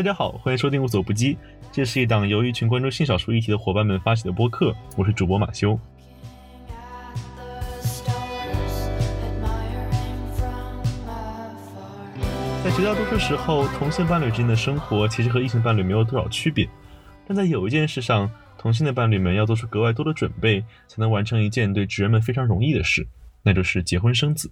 大家好，欢迎收听无所不击，这是一档由一群关注性少数议题的伙伴们发起的播客，我是主播马修。在绝大多数时候，同性伴侣之间的生活其实和异性伴侣没有多少区别，但在有一件事上，同性的伴侣们要做出格外多的准备，才能完成一件对直人们非常容易的事，那就是结婚生子。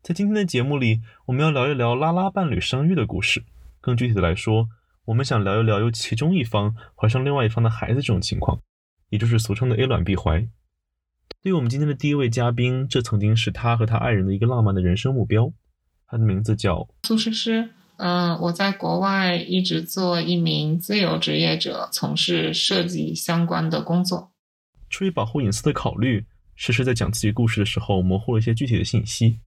在今天的节目里，我们要聊一聊拉拉伴侣生育的故事。更具体的来说，我们想聊一聊由其中一方怀上另外一方的孩子这种情况，也就是俗称的 A 卵 B 怀。对于我们今天的第一位嘉宾，这曾经是他和他爱人的一个浪漫的人生目标。他的名字叫苏诗诗。嗯，我在国外一直做一名自由职业者，从事设计相关的工作。出于保护隐私的考虑，诗诗在讲自己故事的时候模糊了一些具体的信息。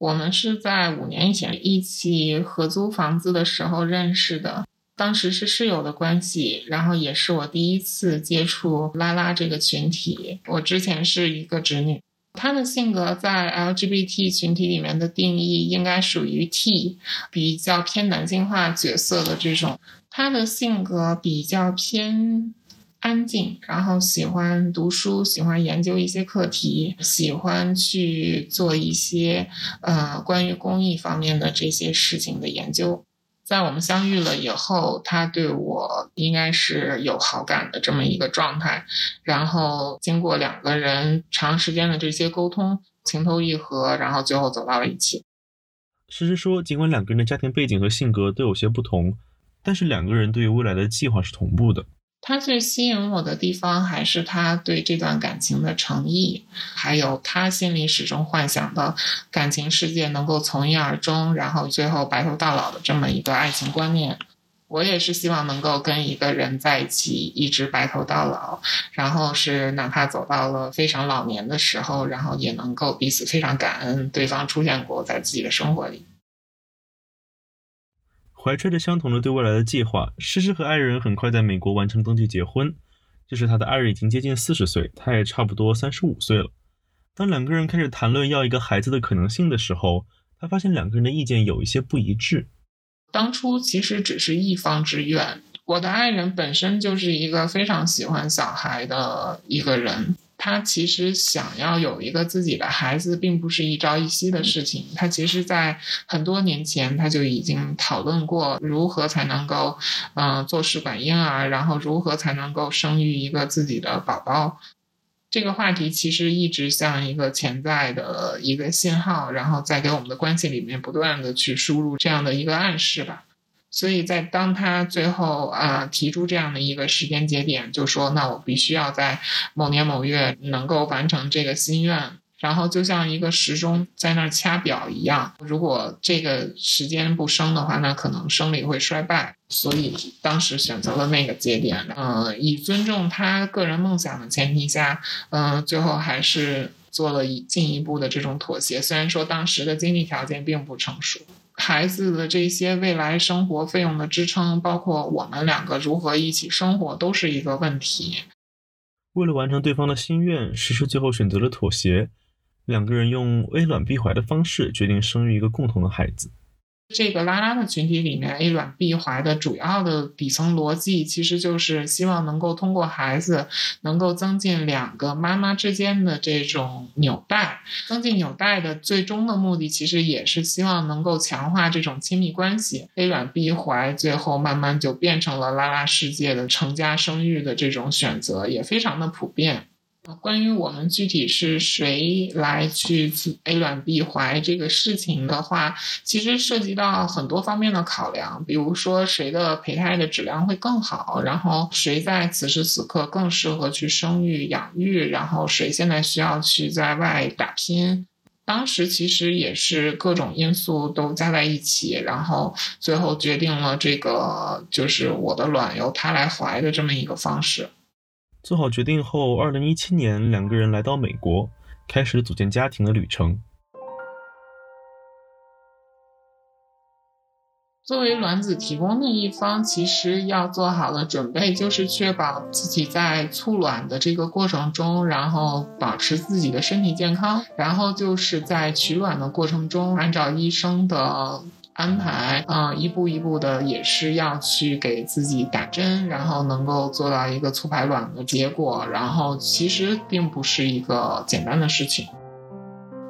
我们是在五年以前一起合租房子的时候认识的，当时是室友的关系，然后也是我第一次接触拉拉这个群体。我之前是一个直女，她的性格在 LGBT 群体里面的定义应该属于 T，比较偏男性化角色的这种。她的性格比较偏。安静，然后喜欢读书，喜欢研究一些课题，喜欢去做一些呃关于公益方面的这些事情的研究。在我们相遇了以后，他对我应该是有好感的这么一个状态。然后经过两个人长时间的这些沟通，情投意合，然后最后走到了一起。诗诗说，尽管两个人的家庭背景和性格都有些不同，但是两个人对于未来的计划是同步的。他最吸引我的地方还是他对这段感情的诚意，还有他心里始终幻想的感情世界能够从一而终，然后最后白头到老的这么一个爱情观念。我也是希望能够跟一个人在一起，一直白头到老，然后是哪怕走到了非常老年的时候，然后也能够彼此非常感恩对方出现过在自己的生活里。怀揣着相同的对未来的计划，诗诗和爱人很快在美国完成登记结婚。这时，他的爱人已经接近四十岁，他也差不多三十五岁了。当两个人开始谈论要一个孩子的可能性的时候，他发现两个人的意见有一些不一致。当初其实只是一方之愿，我的爱人本身就是一个非常喜欢小孩的一个人。他其实想要有一个自己的孩子，并不是一朝一夕的事情。他其实，在很多年前，他就已经讨论过如何才能够，嗯，做试管婴儿，然后如何才能够生育一个自己的宝宝。这个话题其实一直像一个潜在的一个信号，然后在给我们的关系里面不断的去输入这样的一个暗示吧。所以在当他最后啊提出这样的一个时间节点，就说那我必须要在某年某月能够完成这个心愿，然后就像一个时钟在那儿掐表一样，如果这个时间不生的话，那可能生理会衰败。所以当时选择了那个节点，嗯，以尊重他个人梦想的前提下，嗯，最后还是做了一进一步的这种妥协。虽然说当时的经济条件并不成熟。孩子的这些未来生活费用的支撑，包括我们两个如何一起生活，都是一个问题。为了完成对方的心愿，诗诗最后选择了妥协，两个人用微卵避怀的方式决定生育一个共同的孩子。这个拉拉的群体里面，A 卵 B 怀的主要的底层逻辑，其实就是希望能够通过孩子，能够增进两个妈妈之间的这种纽带。增进纽带的最终的目的，其实也是希望能够强化这种亲密关系。A 卵 B 怀最后慢慢就变成了拉拉世界的成家生育的这种选择，也非常的普遍。关于我们具体是谁来去 A 卵 B 怀这个事情的话，其实涉及到很多方面的考量，比如说谁的胚胎的质量会更好，然后谁在此时此刻更适合去生育养育，然后谁现在需要去在外打拼。当时其实也是各种因素都加在一起，然后最后决定了这个就是我的卵由他来怀的这么一个方式。做好决定后，二零一七年，两个人来到美国，开始组建家庭的旅程。作为卵子提供的一方，其实要做好的准备就是确保自己在促卵的这个过程中，然后保持自己的身体健康，然后就是在取卵的过程中，按照医生的。安排，啊，一步一步的也是要去给自己打针，然后能够做到一个促排卵的结果，然后其实并不是一个简单的事情。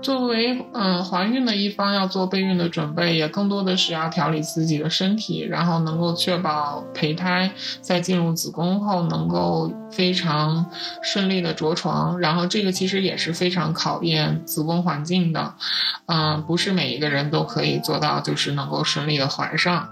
作为嗯怀孕的一方，要做备孕的准备，也更多的是要调理自己的身体，然后能够确保胚胎在进入子宫后能够非常顺利的着床。然后这个其实也是非常考验子宫环境的，嗯，不是每一个人都可以做到，就是能够顺利的怀上。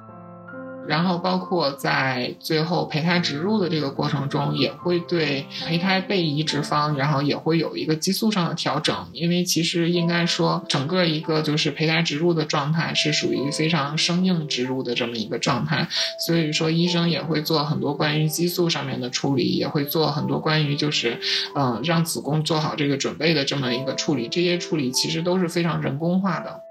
然后包括在最后胚胎植入的这个过程中，也会对胚胎被移植方，然后也会有一个激素上的调整，因为其实应该说整个一个就是胚胎植入的状态是属于非常生硬植入的这么一个状态，所以说医生也会做很多关于激素上面的处理，也会做很多关于就是嗯让子宫做好这个准备的这么一个处理，这些处理其实都是非常人工化的。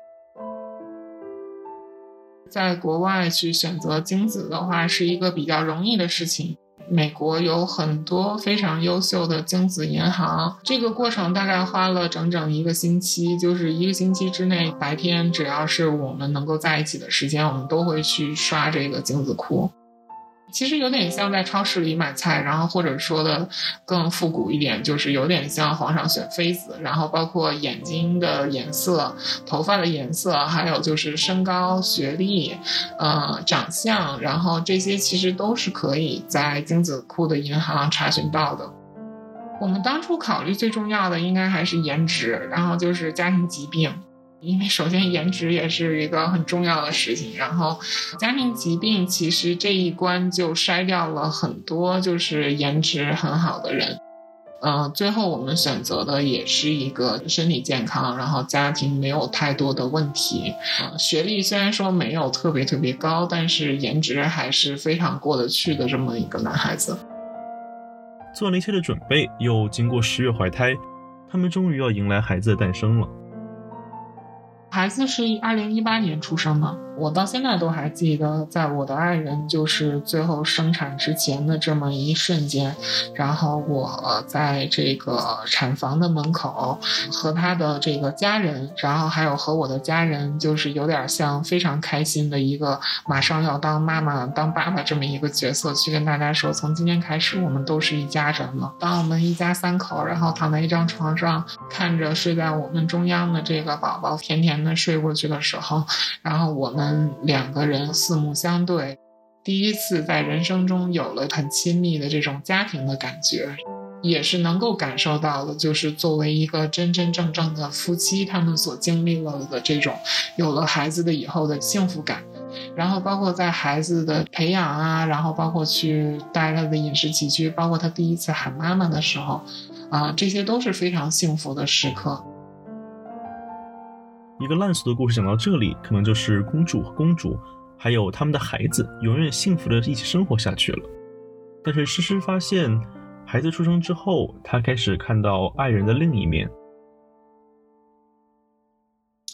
在国外去选择精子的话，是一个比较容易的事情。美国有很多非常优秀的精子银行，这个过程大概花了整整一个星期，就是一个星期之内，白天只要是我们能够在一起的时间，我们都会去刷这个精子库。其实有点像在超市里买菜，然后或者说的更复古一点，就是有点像皇上选妃子，然后包括眼睛的颜色、头发的颜色，还有就是身高、学历、呃长相，然后这些其实都是可以在精子库的银行查询到的。我们当初考虑最重要的应该还是颜值，然后就是家庭疾病。因为首先颜值也是一个很重要的事情，然后家庭疾病其实这一关就筛掉了很多就是颜值很好的人，嗯，最后我们选择的也是一个身体健康，然后家庭没有太多的问题，学历虽然说没有特别特别高，但是颜值还是非常过得去的这么一个男孩子。做了一切的准备，又经过十月怀胎，他们终于要迎来孩子的诞生了。孩子是二零一八年出生的，我到现在都还记得，在我的爱人就是最后生产之前的这么一瞬间，然后我在这个产房的门口和他的这个家人，然后还有和我的家人，就是有点像非常开心的一个马上要当妈妈、当爸爸这么一个角色，去跟大家说，从今天开始我们都是一家人了。当我们一家三口，然后躺在一张床上，看着睡在我们中央的这个宝宝甜甜。的睡过去的时候，然后我们两个人四目相对，第一次在人生中有了很亲密的这种家庭的感觉，也是能够感受到的，就是作为一个真真正正的夫妻，他们所经历了的这种有了孩子的以后的幸福感。然后包括在孩子的培养啊，然后包括去带他的饮食起居，包括他第一次喊妈妈的时候，啊，这些都是非常幸福的时刻。一个烂俗的故事讲到这里，可能就是公主和公主，还有他们的孩子，永远幸福的一起生活下去了。但是诗诗发现，孩子出生之后，她开始看到爱人的另一面。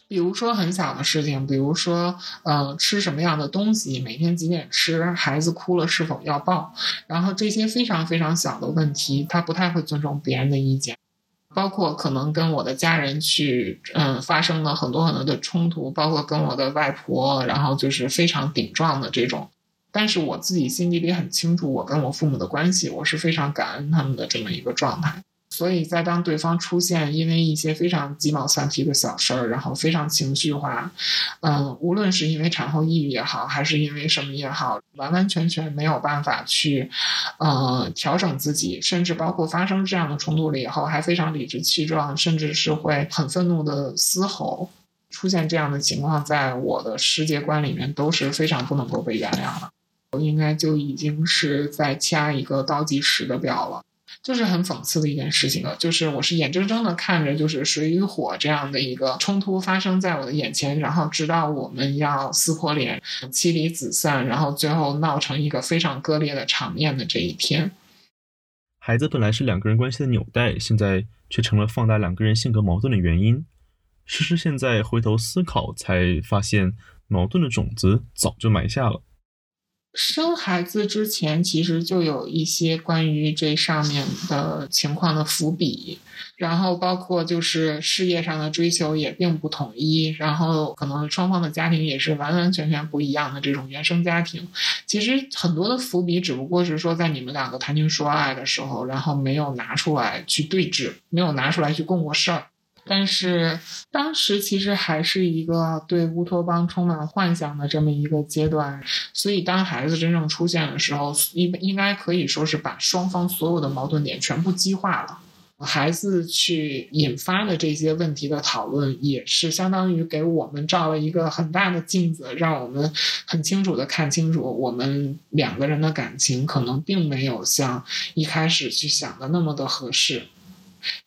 比如说很小的事情，比如说，呃，吃什么样的东西，每天几点吃，孩子哭了是否要抱，然后这些非常非常小的问题，他不太会尊重别人的意见。包括可能跟我的家人去，嗯，发生了很多很多的冲突，包括跟我的外婆，然后就是非常顶撞的这种。但是我自己心底里很清楚，我跟我父母的关系，我是非常感恩他们的这么一个状态。所以在当对方出现因为一些非常鸡毛蒜皮的小事儿，然后非常情绪化，嗯，无论是因为产后抑郁也好，还是因为什么也好，完完全全没有办法去，呃，调整自己，甚至包括发生这样的冲突了以后，还非常理直气壮，甚至是会很愤怒的嘶吼，出现这样的情况，在我的世界观里面都是非常不能够被原谅的，我应该就已经是在掐一个倒计时的表了。就是很讽刺的一件事情了，就是我是眼睁睁的看着，就是水与火这样的一个冲突发生在我的眼前，然后直到我们要撕破脸、妻离子散，然后最后闹成一个非常割裂的场面的这一天。孩子本来是两个人关系的纽带，现在却成了放大两个人性格矛盾的原因。诗诗现在回头思考，才发现矛盾的种子早就埋下了。生孩子之前，其实就有一些关于这上面的情况的伏笔，然后包括就是事业上的追求也并不统一，然后可能双方的家庭也是完完全全不一样的这种原生家庭。其实很多的伏笔只不过是说在你们两个谈情说爱的时候，然后没有拿出来去对峙，没有拿出来去共过事儿。但是当时其实还是一个对乌托邦充满幻想的这么一个阶段，所以当孩子真正出现的时候，应应该可以说是把双方所有的矛盾点全部激化了。孩子去引发的这些问题的讨论，也是相当于给我们照了一个很大的镜子，让我们很清楚的看清楚，我们两个人的感情可能并没有像一开始去想的那么的合适。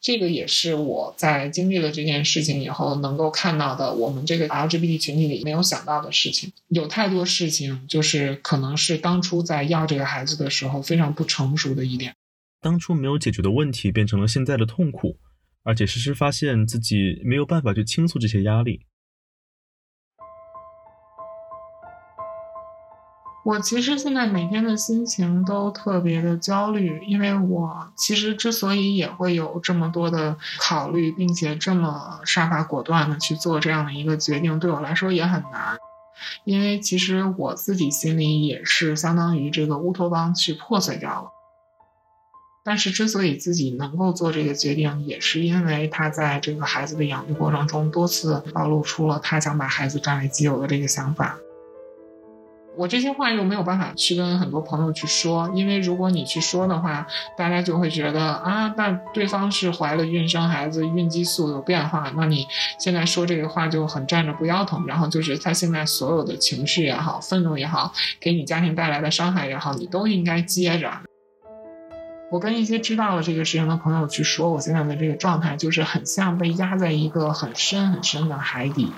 这个也是我在经历了这件事情以后能够看到的，我们这个 LGBT 群体里没有想到的事情。有太多事情，就是可能是当初在要这个孩子的时候非常不成熟的一点。当初没有解决的问题，变成了现在的痛苦，而且时时发现自己没有办法去倾诉这些压力。我其实现在每天的心情都特别的焦虑，因为我其实之所以也会有这么多的考虑，并且这么杀伐果断的去做这样的一个决定，对我来说也很难。因为其实我自己心里也是相当于这个乌托邦去破碎掉了。但是之所以自己能够做这个决定，也是因为他在这个孩子的养育过程中多次暴露出了他想把孩子占为己有的这个想法。我这些话又没有办法去跟很多朋友去说，因为如果你去说的话，大家就会觉得啊，那对方是怀了孕生孩子，孕激素有变化，那你现在说这个话就很站着不腰疼。然后就是他现在所有的情绪也好，愤怒也好，给你家庭带来的伤害也好，你都应该接着。我跟一些知道了这个事情的朋友去说，我现在的这个状态就是很像被压在一个很深很深的海底。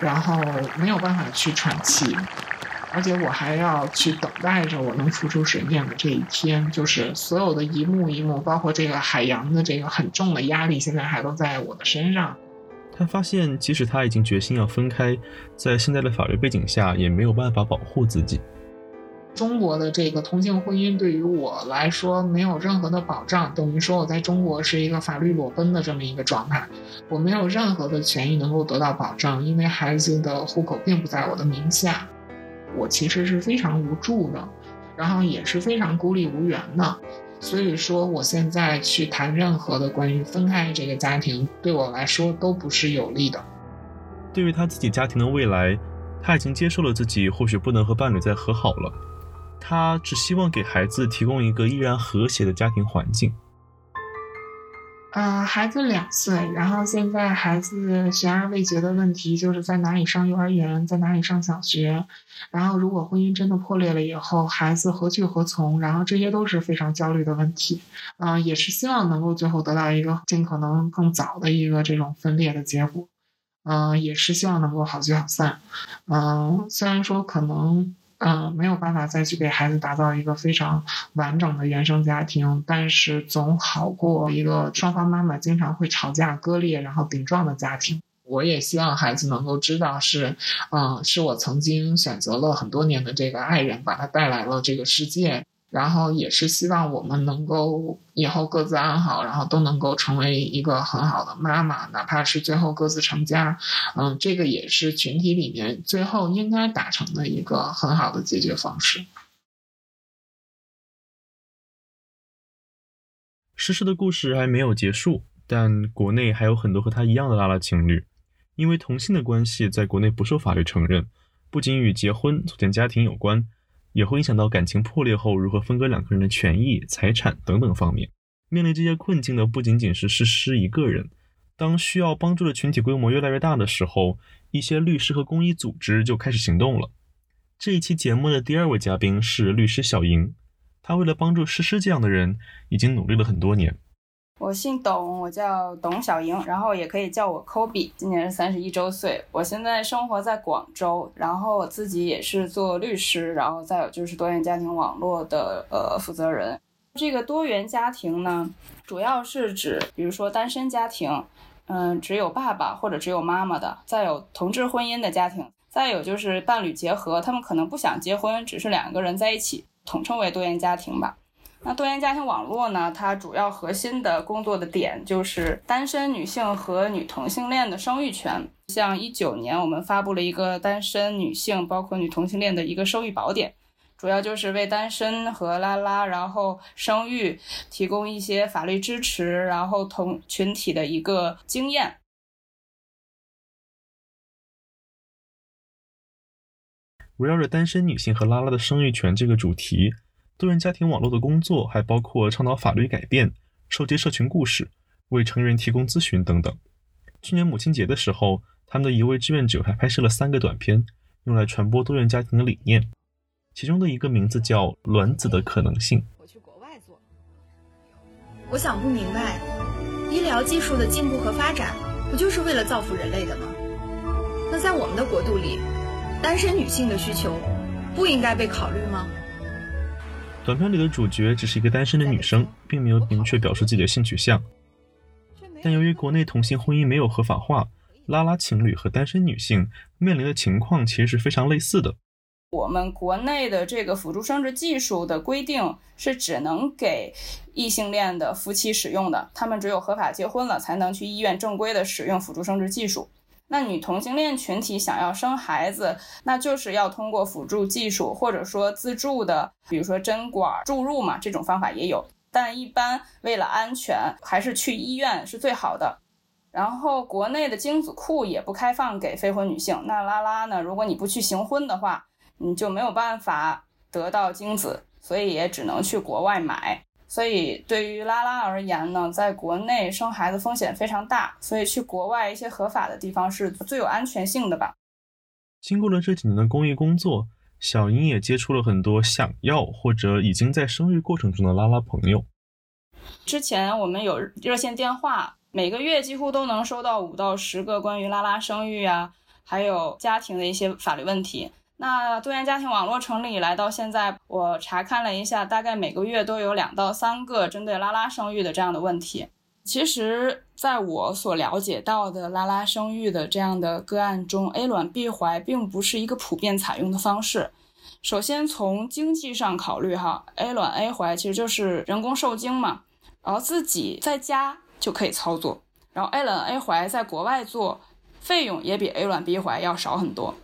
然后没有办法去喘气，而且我还要去等待着我能浮出水面的这一天。就是所有的一幕一幕，包括这个海洋的这个很重的压力，现在还都在我的身上。他发现，即使他已经决心要分开，在现在的法律背景下，也没有办法保护自己。中国的这个同性婚姻对于我来说没有任何的保障，等于说我在中国是一个法律裸奔的这么一个状态，我没有任何的权益能够得到保障，因为孩子的户口并不在我的名下，我其实是非常无助的，然后也是非常孤立无援的，所以说我现在去谈任何的关于分开这个家庭，对我来说都不是有利的。对于他自己家庭的未来，他已经接受了自己或许不能和伴侣再和好了。他只希望给孩子提供一个依然和谐的家庭环境。呃，孩子两岁，然后现在孩子悬而未决的问题就是在哪里上幼儿园，在哪里上小学。然后如果婚姻真的破裂了以后，孩子何去何从？然后这些都是非常焦虑的问题。嗯，也是希望能够最后得到一个尽可能更早的一个这种分裂的结果。嗯，也是希望能够好聚好散。嗯，虽然说可能。嗯，没有办法再去给孩子打造一个非常完整的原生家庭，但是总好过一个双方妈妈经常会吵架、割裂，然后顶撞的家庭。我也希望孩子能够知道，是，嗯，是我曾经选择了很多年的这个爱人，把他带来了这个世界。然后也是希望我们能够以后各自安好，然后都能够成为一个很好的妈妈，哪怕是最后各自成家，嗯，这个也是群体里面最后应该达成的一个很好的解决方式。诗诗的故事还没有结束，但国内还有很多和他一样的拉拉情侣，因为同性的关系在国内不受法律承认，不仅与结婚组建家庭有关。也会影响到感情破裂后如何分割两个人的权益、财产等等方面。面临这些困境的不仅仅是诗诗一个人。当需要帮助的群体规模越来越大的时候，一些律师和公益组织就开始行动了。这一期节目的第二位嘉宾是律师小莹，她为了帮助诗诗这样的人，已经努力了很多年。我姓董，我叫董小莹，然后也可以叫我 Kobe，今年是三十一周岁。我现在生活在广州，然后我自己也是做律师，然后再有就是多元家庭网络的呃负责人。这个多元家庭呢，主要是指比如说单身家庭，嗯，只有爸爸或者只有妈妈的，再有同志婚姻的家庭，再有就是伴侣结合，他们可能不想结婚，只是两个人在一起，统称为多元家庭吧。那多元家庭网络呢？它主要核心的工作的点就是单身女性和女同性恋的生育权。像一九年，我们发布了一个单身女性，包括女同性恋的一个生育宝典，主要就是为单身和拉拉，然后生育提供一些法律支持，然后同群体的一个经验。围绕着单身女性和拉拉的生育权这个主题。多元家庭网络的工作还包括倡导法律改变、收集社群故事、为成人提供咨询等等。去年母亲节的时候，他们的一位志愿者还拍摄了三个短片，用来传播多元家庭的理念。其中的一个名字叫《卵子的可能性》。我去国外做，我想不明白，医疗技术的进步和发展，不就是为了造福人类的吗？那在我们的国度里，单身女性的需求不应该被考虑吗？短片里的主角只是一个单身的女生，并没有明确表示自己的性取向。但由于国内同性婚姻没有合法化，拉拉情侣和单身女性面临的情况其实是非常类似的。我们国内的这个辅助生殖技术的规定是只能给异性恋的夫妻使用的，他们只有合法结婚了才能去医院正规的使用辅助生殖技术。那女同性恋群体想要生孩子，那就是要通过辅助技术，或者说自助的，比如说针管注入嘛，这种方法也有。但一般为了安全，还是去医院是最好的。然后国内的精子库也不开放给非婚女性。那拉拉呢？如果你不去行婚的话，你就没有办法得到精子，所以也只能去国外买。所以对于拉拉而言呢，在国内生孩子风险非常大，所以去国外一些合法的地方是最有安全性的吧。经过了这几年的公益工作，小英也接触了很多想要或者已经在生育过程中的拉拉朋友。之前我们有热线电话，每个月几乎都能收到五到十个关于拉拉生育啊，还有家庭的一些法律问题。那多元家庭网络成立以来到现在，我查看了一下，大概每个月都有两到三个针对拉拉生育的这样的问题。其实，在我所了解到的拉拉生育的这样的个案中，A 卵 B 怀并不是一个普遍采用的方式。首先从经济上考虑，哈，A 卵 A 怀其实就是人工受精嘛，然后自己在家就可以操作，然后 A 卵 A 怀在国外做，费用也比 A 卵 B 怀要少很多。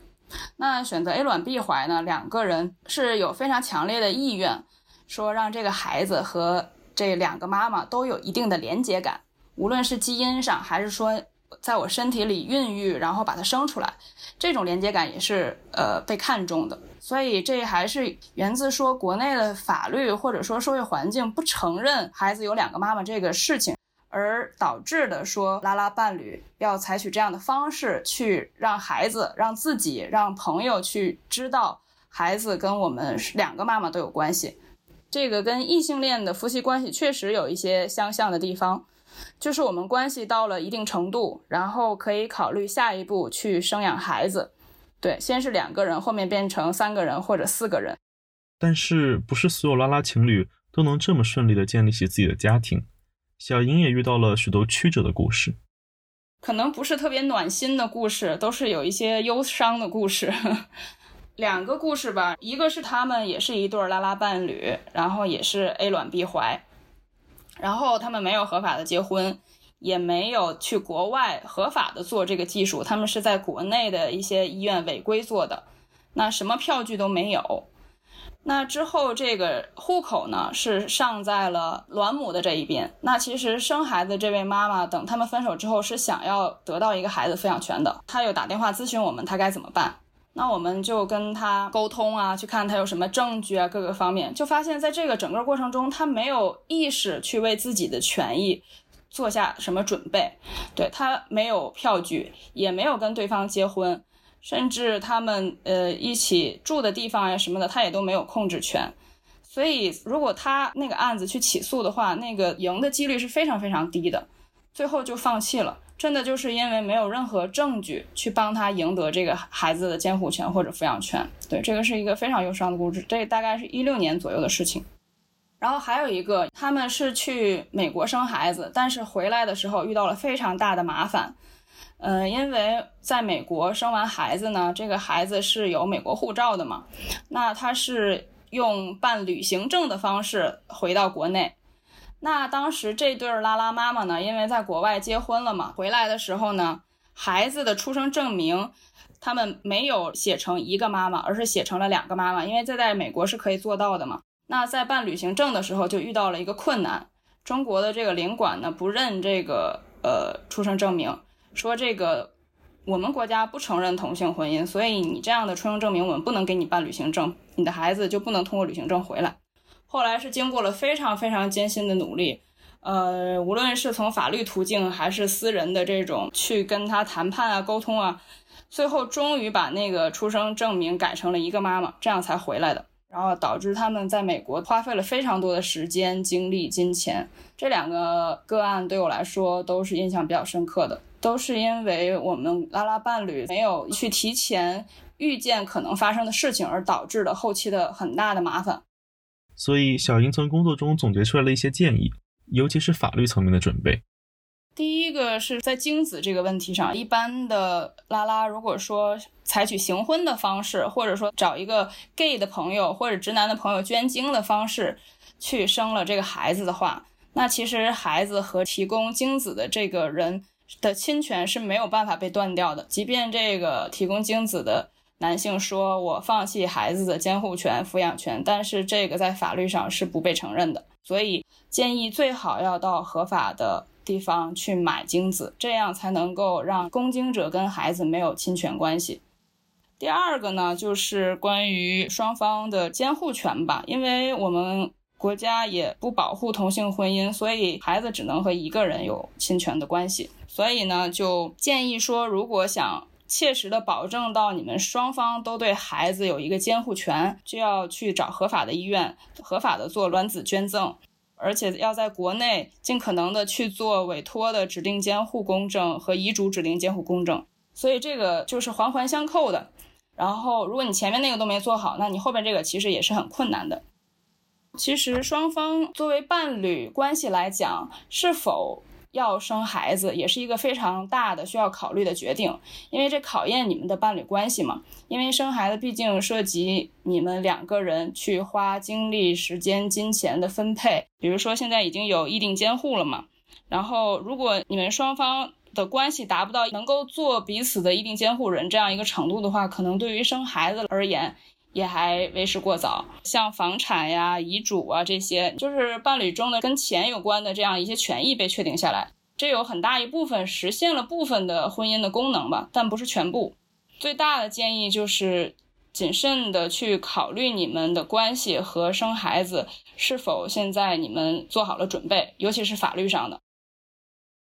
那选择 A 卵 B 怀呢？两个人是有非常强烈的意愿，说让这个孩子和这两个妈妈都有一定的连接感，无论是基因上，还是说在我身体里孕育，然后把它生出来，这种连接感也是呃被看重的。所以这还是源自说国内的法律或者说社会环境不承认孩子有两个妈妈这个事情。而导致的说，拉拉伴侣要采取这样的方式去让孩子、让自己、让朋友去知道孩子跟我们两个妈妈都有关系。这个跟异性恋的夫妻关系确实有一些相像的地方，就是我们关系到了一定程度，然后可以考虑下一步去生养孩子。对，先是两个人，后面变成三个人或者四个人。但是，不是所有拉拉情侣都能这么顺利的建立起自己的家庭。小英也遇到了许多曲折的故事，可能不是特别暖心的故事，都是有一些忧伤的故事。两个故事吧，一个是他们也是一对拉拉伴侣，然后也是 A 卵 B 怀，然后他们没有合法的结婚，也没有去国外合法的做这个技术，他们是在国内的一些医院违规做的，那什么票据都没有。那之后，这个户口呢是上在了卵母的这一边。那其实生孩子这位妈妈，等他们分手之后，是想要得到一个孩子抚养权的。她有打电话咨询我们，她该怎么办？那我们就跟她沟通啊，去看她有什么证据啊，各个方面，就发现在这个整个过程中，她没有意识去为自己的权益做下什么准备。对她没有票据，也没有跟对方结婚。甚至他们呃一起住的地方呀什么的，他也都没有控制权。所以如果他那个案子去起诉的话，那个赢的几率是非常非常低的。最后就放弃了，真的就是因为没有任何证据去帮他赢得这个孩子的监护权或者抚养权。对，这个是一个非常忧伤的故事。这大概是一六年左右的事情。然后还有一个，他们是去美国生孩子，但是回来的时候遇到了非常大的麻烦。嗯，因为在美国生完孩子呢，这个孩子是有美国护照的嘛，那他是用办旅行证的方式回到国内。那当时这对拉拉妈妈呢，因为在国外结婚了嘛，回来的时候呢，孩子的出生证明他们没有写成一个妈妈，而是写成了两个妈妈，因为这在美国是可以做到的嘛。那在办旅行证的时候就遇到了一个困难，中国的这个领馆呢不认这个呃出生证明，说这个我们国家不承认同性婚姻，所以你这样的出生证明我们不能给你办旅行证，你的孩子就不能通过旅行证回来。后来是经过了非常非常艰辛的努力，呃，无论是从法律途径还是私人的这种去跟他谈判啊沟通啊，最后终于把那个出生证明改成了一个妈妈，这样才回来的。然后导致他们在美国花费了非常多的时间、精力、金钱。这两个个案对我来说都是印象比较深刻的，都是因为我们拉拉伴侣没有去提前预见可能发生的事情，而导致的后期的很大的麻烦。所以，小英从工作中总结出来了一些建议，尤其是法律层面的准备。第一个是在精子这个问题上，一般的拉拉如果说采取行婚的方式，或者说找一个 gay 的朋友或者直男的朋友捐精的方式去生了这个孩子的话，那其实孩子和提供精子的这个人的侵权是没有办法被断掉的。即便这个提供精子的男性说我放弃孩子的监护权、抚养权，但是这个在法律上是不被承认的。所以建议最好要到合法的。地方去买精子，这样才能够让供精者跟孩子没有侵权关系。第二个呢，就是关于双方的监护权吧，因为我们国家也不保护同性婚姻，所以孩子只能和一个人有侵权的关系。所以呢，就建议说，如果想切实的保证到你们双方都对孩子有一个监护权，就要去找合法的医院，合法的做卵子捐赠。而且要在国内尽可能的去做委托的指定监护公证和遗嘱指定监护公证，所以这个就是环环相扣的。然后，如果你前面那个都没做好，那你后边这个其实也是很困难的。其实双方作为伴侣关系来讲，是否？要生孩子也是一个非常大的需要考虑的决定，因为这考验你们的伴侣关系嘛。因为生孩子毕竟涉及你们两个人去花精力、时间、金钱的分配。比如说现在已经有议定监护了嘛，然后如果你们双方的关系达不到能够做彼此的议定监护人这样一个程度的话，可能对于生孩子而言也还为时过早。像房产呀、遗嘱啊这些，就是伴侣中的跟钱有关的这样一些权益被确定下来。这有很大一部分实现了部分的婚姻的功能吧，但不是全部。最大的建议就是谨慎的去考虑你们的关系和生孩子是否现在你们做好了准备，尤其是法律上的。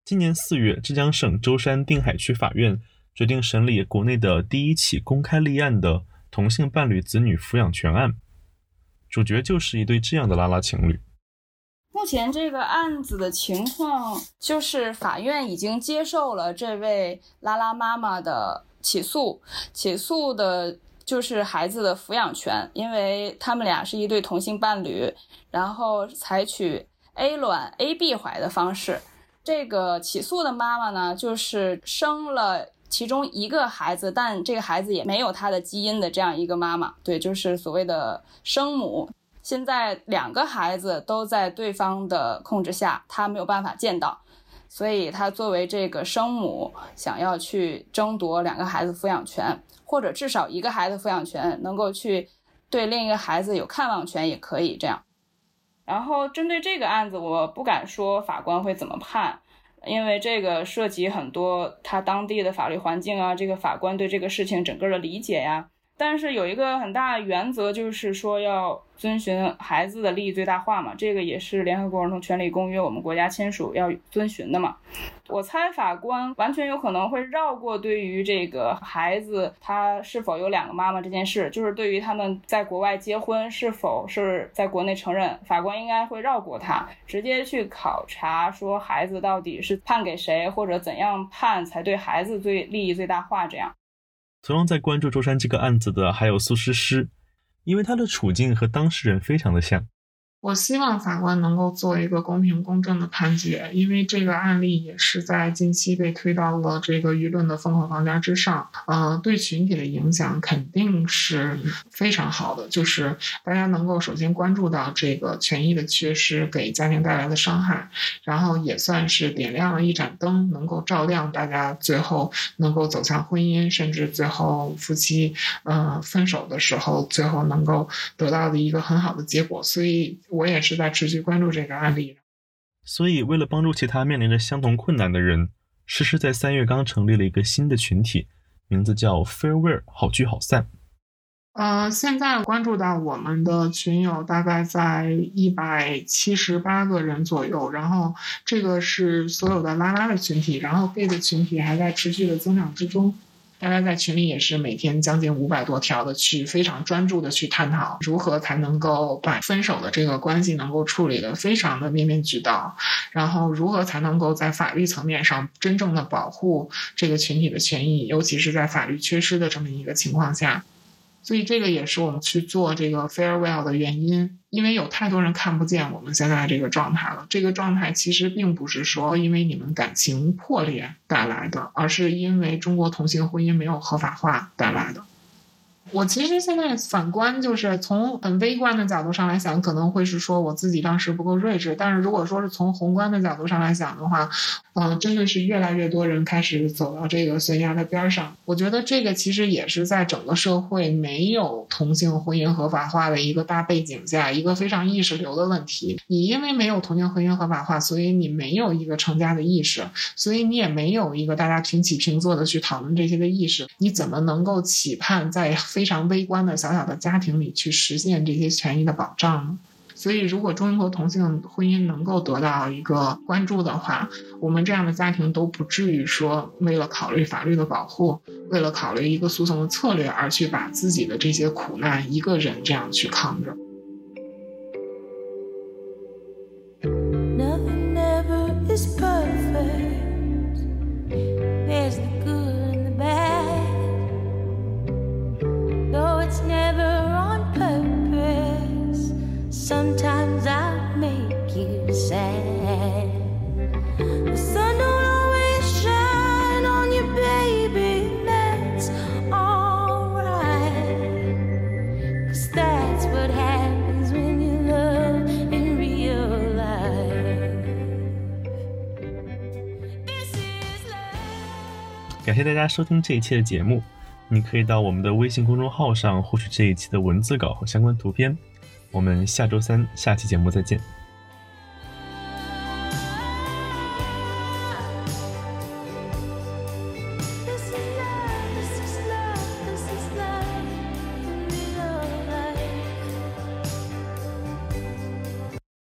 今年四月，浙江省舟山定海区法院决定审理国内的第一起公开立案的同性伴侣子女抚养权案，主角就是一对这样的拉拉情侣。目前这个案子的情况就是，法院已经接受了这位拉拉妈妈的起诉，起诉的就是孩子的抚养权，因为他们俩是一对同性伴侣，然后采取 A 卵 A B 怀的方式。这个起诉的妈妈呢，就是生了其中一个孩子，但这个孩子也没有他的基因的这样一个妈妈，对，就是所谓的生母。现在两个孩子都在对方的控制下，他没有办法见到，所以他作为这个生母，想要去争夺两个孩子抚养权，或者至少一个孩子抚养权，能够去对另一个孩子有看望权，也可以这样。然后针对这个案子，我不敢说法官会怎么判，因为这个涉及很多他当地的法律环境啊，这个法官对这个事情整个的理解呀。但是有一个很大原则，就是说要遵循孩子的利益最大化嘛，这个也是联合国儿童权利公约我们国家签署要遵循的嘛。我猜法官完全有可能会绕过对于这个孩子他是否有两个妈妈这件事，就是对于他们在国外结婚是否是在国内承认，法官应该会绕过他，直接去考察说孩子到底是判给谁，或者怎样判才对孩子最利益最大化这样。同样在关注舟山这个案子的还有苏诗诗，因为她的处境和当事人非常的像。我希望法官能够做一个公平公正的判决，因为这个案例也是在近期被推到了这个舆论的风口浪尖之上。呃，对群体的影响肯定是非常好的，就是大家能够首先关注到这个权益的缺失给家庭带来的伤害，然后也算是点亮了一盏灯，能够照亮大家最后能够走向婚姻，甚至最后夫妻呃分手的时候，最后能够得到的一个很好的结果。所以。我也是在持续关注这个案例，所以为了帮助其他面临着相同困难的人，诗诗在三月刚成立了一个新的群体，名字叫 Farewell 好聚好散。呃，现在关注到我们的群友大概在一百七十八个人左右，然后这个是所有的拉拉的群体，然后 gay 的群体还在持续的增长之中。大家在群里也是每天将近五百多条的去非常专注的去探讨如何才能够把分手的这个关系能够处理的非常的面面俱到，然后如何才能够在法律层面上真正的保护这个群体的权益，尤其是在法律缺失的这么一个情况下。所以这个也是我们去做这个 farewell 的原因，因为有太多人看不见我们现在这个状态了。这个状态其实并不是说因为你们感情破裂带来的，而是因为中国同性婚姻没有合法化带来的。我其实现在反观，就是从很微观的角度上来想，可能会是说我自己当时不够睿智。但是如果说是从宏观的角度上来讲的话，嗯，真的是越来越多人开始走到这个悬崖的边上。我觉得这个其实也是在整个社会没有同性婚姻合法化的一个大背景下，一个非常意识流的问题。你因为没有同性婚姻合法化，所以你没有一个成家的意识，所以你也没有一个大家平起平坐的去讨论这些的意识。你怎么能够期盼在？非常微观的小小的家庭里去实现这些权益的保障，所以如果中国同性婚姻能够得到一个关注的话，我们这样的家庭都不至于说为了考虑法律的保护，为了考虑一个诉讼的策略而去把自己的这些苦难一个人这样去扛着。感谢大家收听这一期的节目，你可以到我们的微信公众号上获取这一期的文字稿和相关图片。我们下周三下期节目再见。